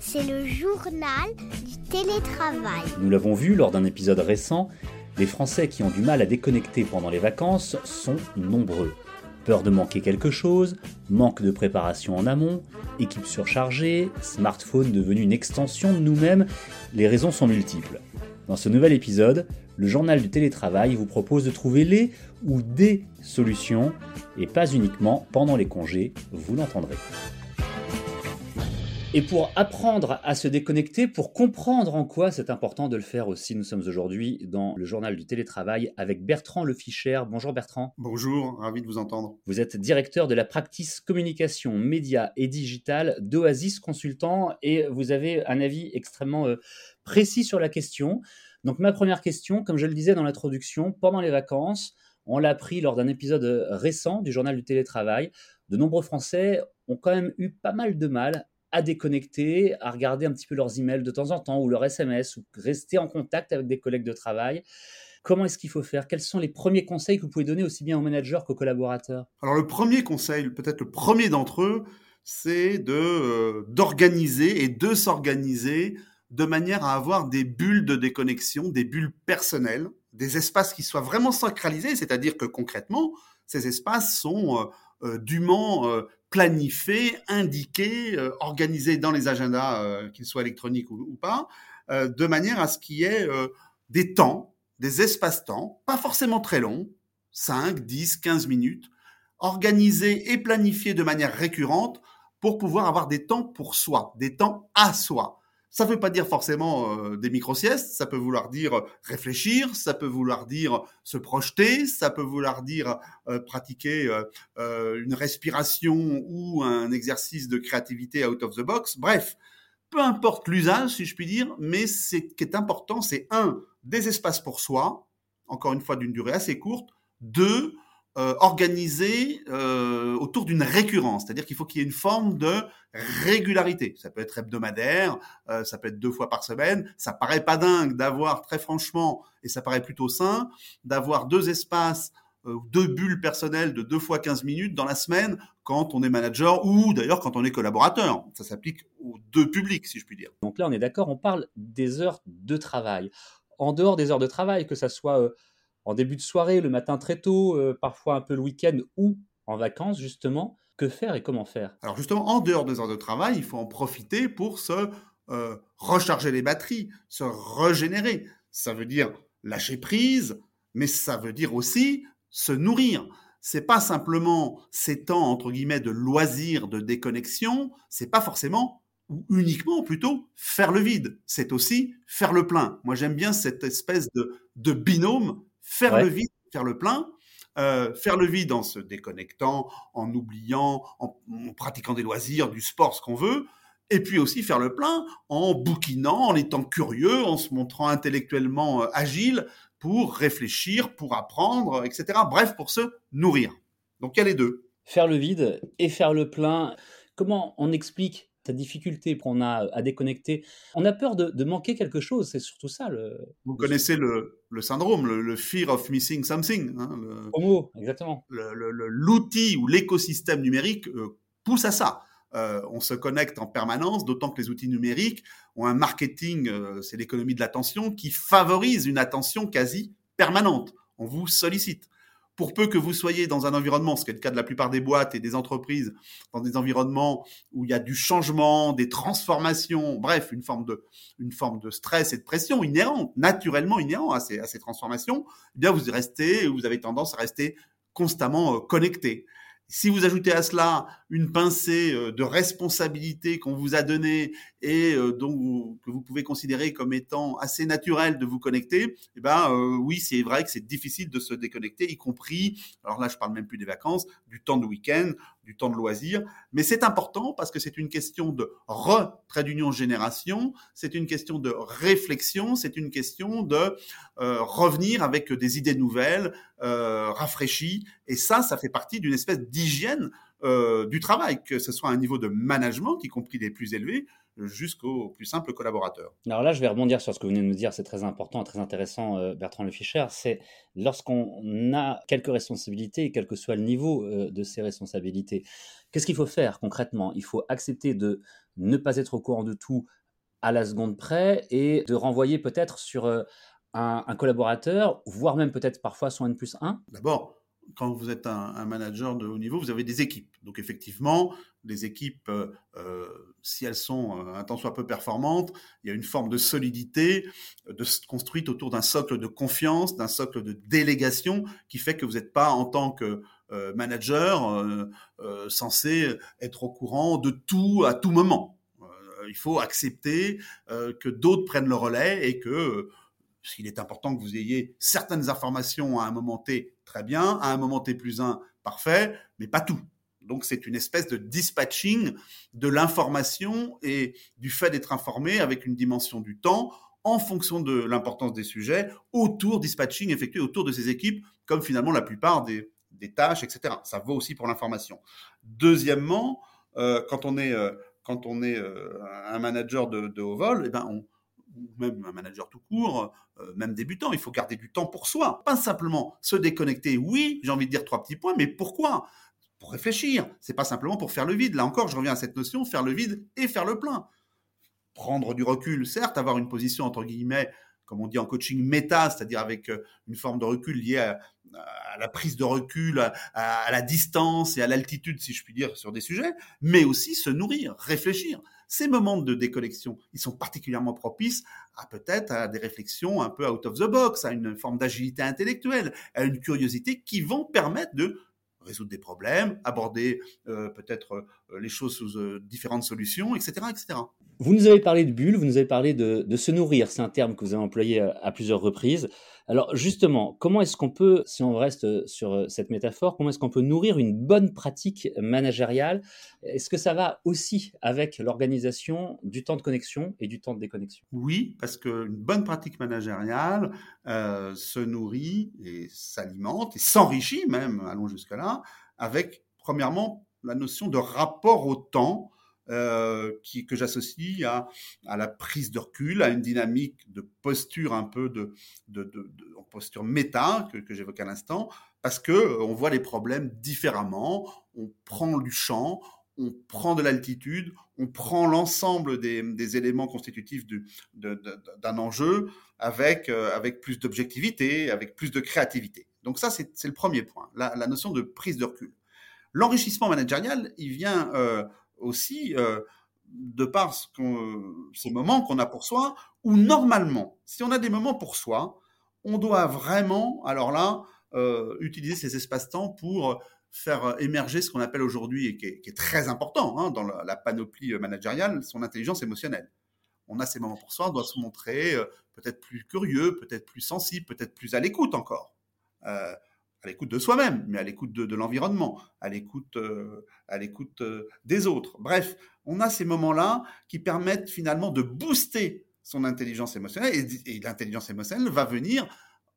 C'est le journal du télétravail. Nous l'avons vu lors d'un épisode récent, les Français qui ont du mal à déconnecter pendant les vacances sont nombreux. Peur de manquer quelque chose, manque de préparation en amont, équipe surchargée, smartphone devenu une extension de nous-mêmes, les raisons sont multiples. Dans ce nouvel épisode, le journal du télétravail vous propose de trouver les ou des solutions, et pas uniquement pendant les congés, vous l'entendrez. Et pour apprendre à se déconnecter, pour comprendre en quoi c'est important de le faire aussi, nous sommes aujourd'hui dans le journal du télétravail avec Bertrand Leficher. Bonjour Bertrand. Bonjour, ravi de vous entendre. Vous êtes directeur de la practice communication, médias et digital d'Oasis Consultant et vous avez un avis extrêmement euh, précis sur la question. Donc ma première question, comme je le disais dans l'introduction, pendant les vacances, on l'a appris lors d'un épisode euh, récent du journal du télétravail, de nombreux Français ont quand même eu pas mal de mal à déconnecter, à regarder un petit peu leurs emails de temps en temps ou leurs SMS ou rester en contact avec des collègues de travail. Comment est-ce qu'il faut faire? Quels sont les premiers conseils que vous pouvez donner aussi bien aux managers qu'aux collaborateurs? Alors le premier conseil, peut-être le premier d'entre eux, c'est de euh, d'organiser et de s'organiser de manière à avoir des bulles de déconnexion, des bulles personnelles, des espaces qui soient vraiment sacralisés, c'est-à-dire que concrètement, ces espaces sont euh, dûment planifié, indiqué, euh, organisé dans les agendas, euh, qu'ils soient électroniques ou, pas, euh, de manière à ce qu'il y ait des temps, des espaces-temps, pas forcément très longs, 5, 10, 15 minutes, organisés et planifiés de manière récurrente pour pouvoir avoir des temps pour soi, des temps à soi. Ça ne veut pas dire forcément euh, des micro-siestes, ça peut vouloir dire réfléchir, ça peut vouloir dire se projeter, ça peut vouloir dire euh, pratiquer euh, une respiration ou un exercice de créativité out of the box. Bref, peu importe l'usage, si je puis dire, mais ce qui est important, c'est un, des espaces pour soi, encore une fois d'une durée assez courte, deux, euh, organisé euh, autour d'une récurrence, c'est-à-dire qu'il faut qu'il y ait une forme de régularité. Ça peut être hebdomadaire, euh, ça peut être deux fois par semaine. Ça paraît pas dingue d'avoir, très franchement, et ça paraît plutôt sain, d'avoir deux espaces deux bulles personnelles de deux fois 15 minutes dans la semaine quand on est manager ou d'ailleurs quand on est collaborateur. Ça s'applique aux deux publics, si je puis dire. Donc là, on est d'accord, on parle des heures de travail. En dehors des heures de travail, que ça soit en début de soirée, le matin très tôt, euh, parfois un peu le week-end ou en vacances justement. Que faire et comment faire? Alors justement, en dehors des heures de travail, il faut en profiter pour se euh, recharger les batteries, se régénérer. Ça veut dire lâcher prise, mais ça veut dire aussi se nourrir. C'est pas simplement ces temps entre guillemets de loisirs, de déconnexion. C'est pas forcément ou uniquement plutôt faire le vide. C'est aussi faire le plein. Moi j'aime bien cette espèce de, de binôme faire le vide, faire le plein, euh, faire le vide en se déconnectant, en oubliant, en, pratiquant des loisirs, du sport, ce qu'on veut, et puis aussi faire le plein en bouquinant, en étant curieux, en se montrant intellectuellement euh, agile pour réfléchir, pour apprendre, etc. Bref, pour se nourrir. Donc il y a les deux. Faire le vide et faire le plein. Comment on explique difficulté qu'on a à déconnecter? On a peur de, manquer quelque chose, c'est surtout ça. Le, Vous connaissez le, syndrome, le, fear of missing something. Hein, exactement. L'outil ou l'écosystème numérique euh, pousse à ça. Euh, on se connecte en permanence, d'autant que les outils numériques ont un marketing, euh, c'est l'économie de l'attention, qui favorise une attention quasi permanente. On vous sollicite pour peu que vous soyez dans un environnement, ce qui est le cas de la plupart des boîtes et des entreprises, dans des environnements où il y a du changement, des transformations, bref, une forme de, une forme de stress et de pression inhérente, naturellement inhérent à ces, à ces transformations, eh bien vous restez, vous avez tendance à rester constamment euh, connecté. Si vous ajoutez à cela une pincée euh, de responsabilité qu'on vous a donnée et euh, donc que vous pouvez considérer comme étant assez naturel de vous connecter, eh ben euh, oui, c'est vrai que c'est difficile de se déconnecter, y compris, alors là je parle même plus des vacances, du temps de week-end, du temps de loisir, mais c'est important parce que c'est une question de retrait d'union génération, c'est une question de réflexion, c'est une question de revenir avec des idées nouvelles, rafraîchies, et ça, ça fait partie d'une espèce d'hygiène euh, du travail, que ce soit un niveau de management, y compris des plus élevés, jusqu'aux plus simples collaborateurs. Alors là, je vais rebondir sur ce que vous venez de nous dire, c'est très important, très intéressant, euh, Bertrand Le Fischer, c'est lorsqu'on a quelques responsabilités, quel que soit le niveau euh, de ces responsabilités, qu'est-ce qu'il faut faire concrètement? Il faut accepter de ne pas être au courant de tout à la seconde près et de renvoyer peut-être sur un, un, collaborateur, voire même peut-être parfois son N plus 1 D'abord, quand vous êtes un, manager de haut niveau, vous avez des équipes. Donc effectivement, les équipes, euh, euh, si elles sont euh, un tant soit peu performantes, il y a une forme de solidité construite autour d'un socle de confiance, d'un socle de délégation qui fait que vous n'êtes pas en tant que manager censé être au courant de tout à tout moment. il faut accepter que d'autres prennent le relais et que s'il est important que vous ayez certaines informations à un moment T, très bien, à un moment T plus 1, parfait, mais pas tout. Donc c'est une espèce de dispatching de l'information et du fait d'être informé avec une dimension du temps en fonction de l'importance des sujets, autour dispatching effectué autour de ces équipes, comme finalement la plupart des, tâches, etc. Ça vaut aussi pour l'information. Deuxièmement, euh, quand on est, euh, quand on est euh, un manager de, de haut vol, eh ben on, ou même un manager tout court, euh, même débutant, il faut garder du temps pour soi. Pas simplement se déconnecter, oui, j'ai envie de dire trois petits points, mais pourquoi? Pour réfléchir. C'est pas simplement pour faire le vide. Là encore, je reviens à cette notion, faire le vide et faire le plein. Prendre du recul, certes, avoir une position entre guillemets, comme on dit en coaching, méta, c'est-à-dire avec euh, une forme de recul liée à, la prise de recul, à la distance et à l'altitude, si je puis dire, sur des sujets, mais aussi se nourrir, réfléchir. Ces moments de déconnexion, ils sont particulièrement propices à peut-être à des réflexions un peu out of the box, à une forme d'agilité intellectuelle, à une curiosité qui vont permettre de résoudre des problèmes, aborder euh, peut-être euh, les choses sous euh, différentes solutions, etc., etc. Vous nous avez parlé de bulles, vous nous avez parlé de, de se nourrir, c'est un terme que vous avez employé à, à plusieurs reprises. Alors justement, comment est-ce qu'on peut, si on reste sur cette métaphore, comment est-ce qu'on peut nourrir une bonne pratique managériale? Est-ce que ça va aussi avec l'organisation du temps de connexion et du temps de déconnexion? Oui, parce qu'une bonne pratique managériale se nourrit et s'alimente et s'enrichit même, allons jusque-là, avec premièrement la notion de rapport au temps euh, qui, que j'associe à, à, la prise de recul, à une dynamique de posture un peu de, de, posture méta que, que j'évoquais à l'instant, parce que euh, on voit les problèmes différemment, on prend du champ, on prend de l'altitude, on prend l'ensemble des, des, éléments constitutifs d'un enjeu avec, euh, avec plus d'objectivité, avec plus de créativité. Donc ça, c'est le premier point, la, notion de prise de recul. L'enrichissement managérial, il vient euh, aussi euh, de par ce ces moments qu'on a pour soi, où normalement, si on a des moments pour soi, on doit vraiment, alors là, euh, utiliser ces espaces-temps pour faire émerger ce qu'on appelle aujourd'hui, et qui est, très important hein, dans la, la, panoplie managériale, son intelligence émotionnelle. On a ces moments pour soi, on doit se montrer peut-être plus curieux, peut-être plus sensible, peut-être plus à l'écoute encore. Euh, à l'écoute de soi-même, mais à l'écoute de, de l'environnement, à l'écoute, euh, à l'écoute euh, des autres. Bref, on a ces moments-là qui permettent finalement de booster son intelligence émotionnelle et, et l'intelligence émotionnelle va venir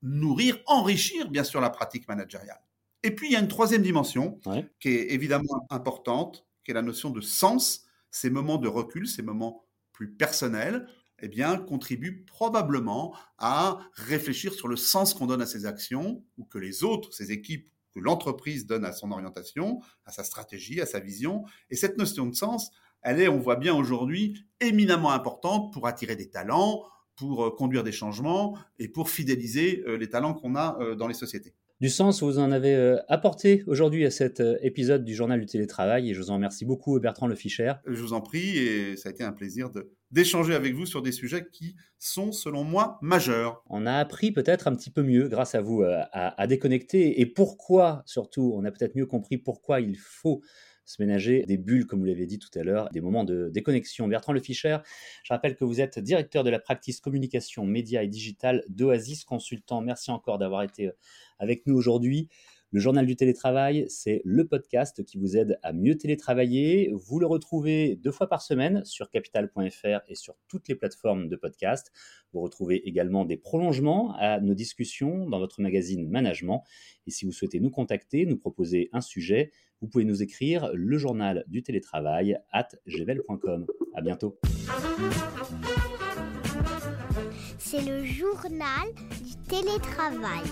nourrir, enrichir bien sûr la pratique managériale. Et puis il y a une troisième dimension ouais. qui est évidemment importante, qui est la notion de sens, ces moments de recul, ces moments plus personnels, eh bien, contribue probablement à réfléchir sur le sens qu'on donne à ses actions ou que les autres, ses équipes, que l'entreprise donne à son orientation, à sa stratégie, à sa vision. Et cette notion de sens, elle est, on voit bien aujourd'hui, éminemment importante pour attirer des talents, pour euh, conduire des changements et pour fidéliser euh, les talents qu'on a euh, dans les sociétés du sens vous en avez euh, apporté aujourd'hui à cet euh, épisode du journal du télétravail et je vous en remercie beaucoup Bertrand Le Fischer. Je vous en prie et ça a été un plaisir d'échanger avec vous sur des sujets qui sont selon moi majeurs. On a appris peut-être un petit peu mieux grâce à vous à, à déconnecter et pourquoi surtout on a peut-être mieux compris pourquoi il faut se ménager des bulles, comme vous l'avez dit tout à l'heure, des moments de déconnexion. Bertrand Le Fischer, je rappelle que vous êtes directeur de la practice communication, médias et digital d'Oasis Consultant. Merci encore d'avoir été avec nous aujourd'hui. Le journal du télétravail, c'est le podcast qui vous aide à mieux télétravailler. Vous le retrouvez deux fois par semaine sur capital.fr et sur toutes les plateformes de podcast. Vous retrouvez également des prolongements à nos discussions dans votre magazine Management. Et si vous souhaitez nous contacter, nous proposer un sujet, vous pouvez nous écrire le journal du télétravail at gmail.com. À bientôt. C'est le journal du télétravail.